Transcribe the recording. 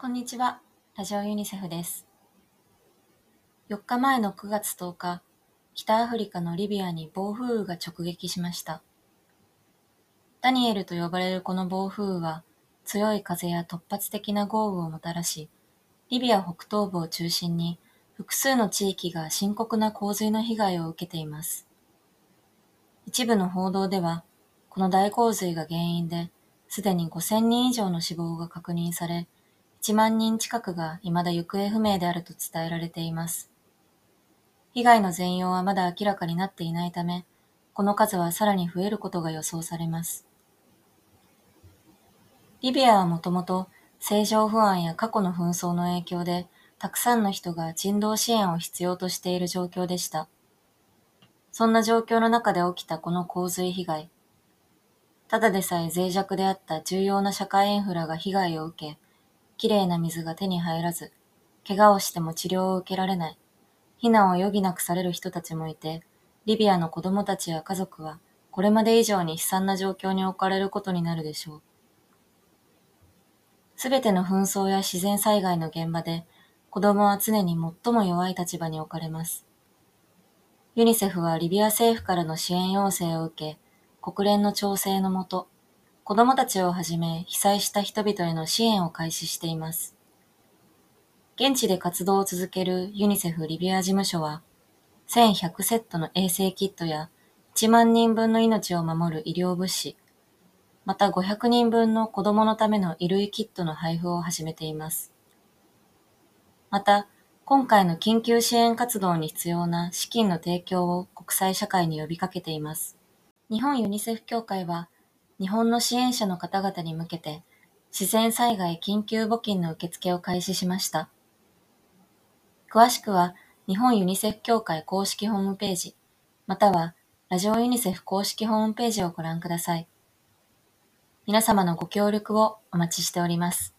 こんにちは。ラジオユニセフです。4日前の9月10日、北アフリカのリビアに暴風雨が直撃しました。ダニエルと呼ばれるこの暴風雨は、強い風や突発的な豪雨をもたらし、リビア北東部を中心に複数の地域が深刻な洪水の被害を受けています。一部の報道では、この大洪水が原因で、すでに5000人以上の死亡が確認され、1万人近くが未だ行方不明であると伝えられています。被害の全容はまだ明らかになっていないため、この数はさらに増えることが予想されます。リビアはもともと政情不安や過去の紛争の影響で、たくさんの人が人道支援を必要としている状況でした。そんな状況の中で起きたこの洪水被害。ただでさえ脆弱であった重要な社会インフラが被害を受け、きれいな水が手に入らず、怪我をしても治療を受けられない、避難を余儀なくされる人たちもいて、リビアの子供たちや家族は、これまで以上に悲惨な状況に置かれることになるでしょう。すべての紛争や自然災害の現場で、子供は常に最も弱い立場に置かれます。ユニセフはリビア政府からの支援要請を受け、国連の調整のもと、子供たちをはじめ被災した人々への支援を開始しています。現地で活動を続けるユニセフリビア事務所は、1100セットの衛生キットや1万人分の命を守る医療物資、また500人分の子供のための衣類キットの配布を始めています。また、今回の緊急支援活動に必要な資金の提供を国際社会に呼びかけています。日本ユニセフ協会は、日本の支援者の方々に向けて、自然災害緊急募金の受付を開始しました。詳しくは、日本ユニセフ協会公式ホームページ、または、ラジオユニセフ公式ホームページをご覧ください。皆様のご協力をお待ちしております。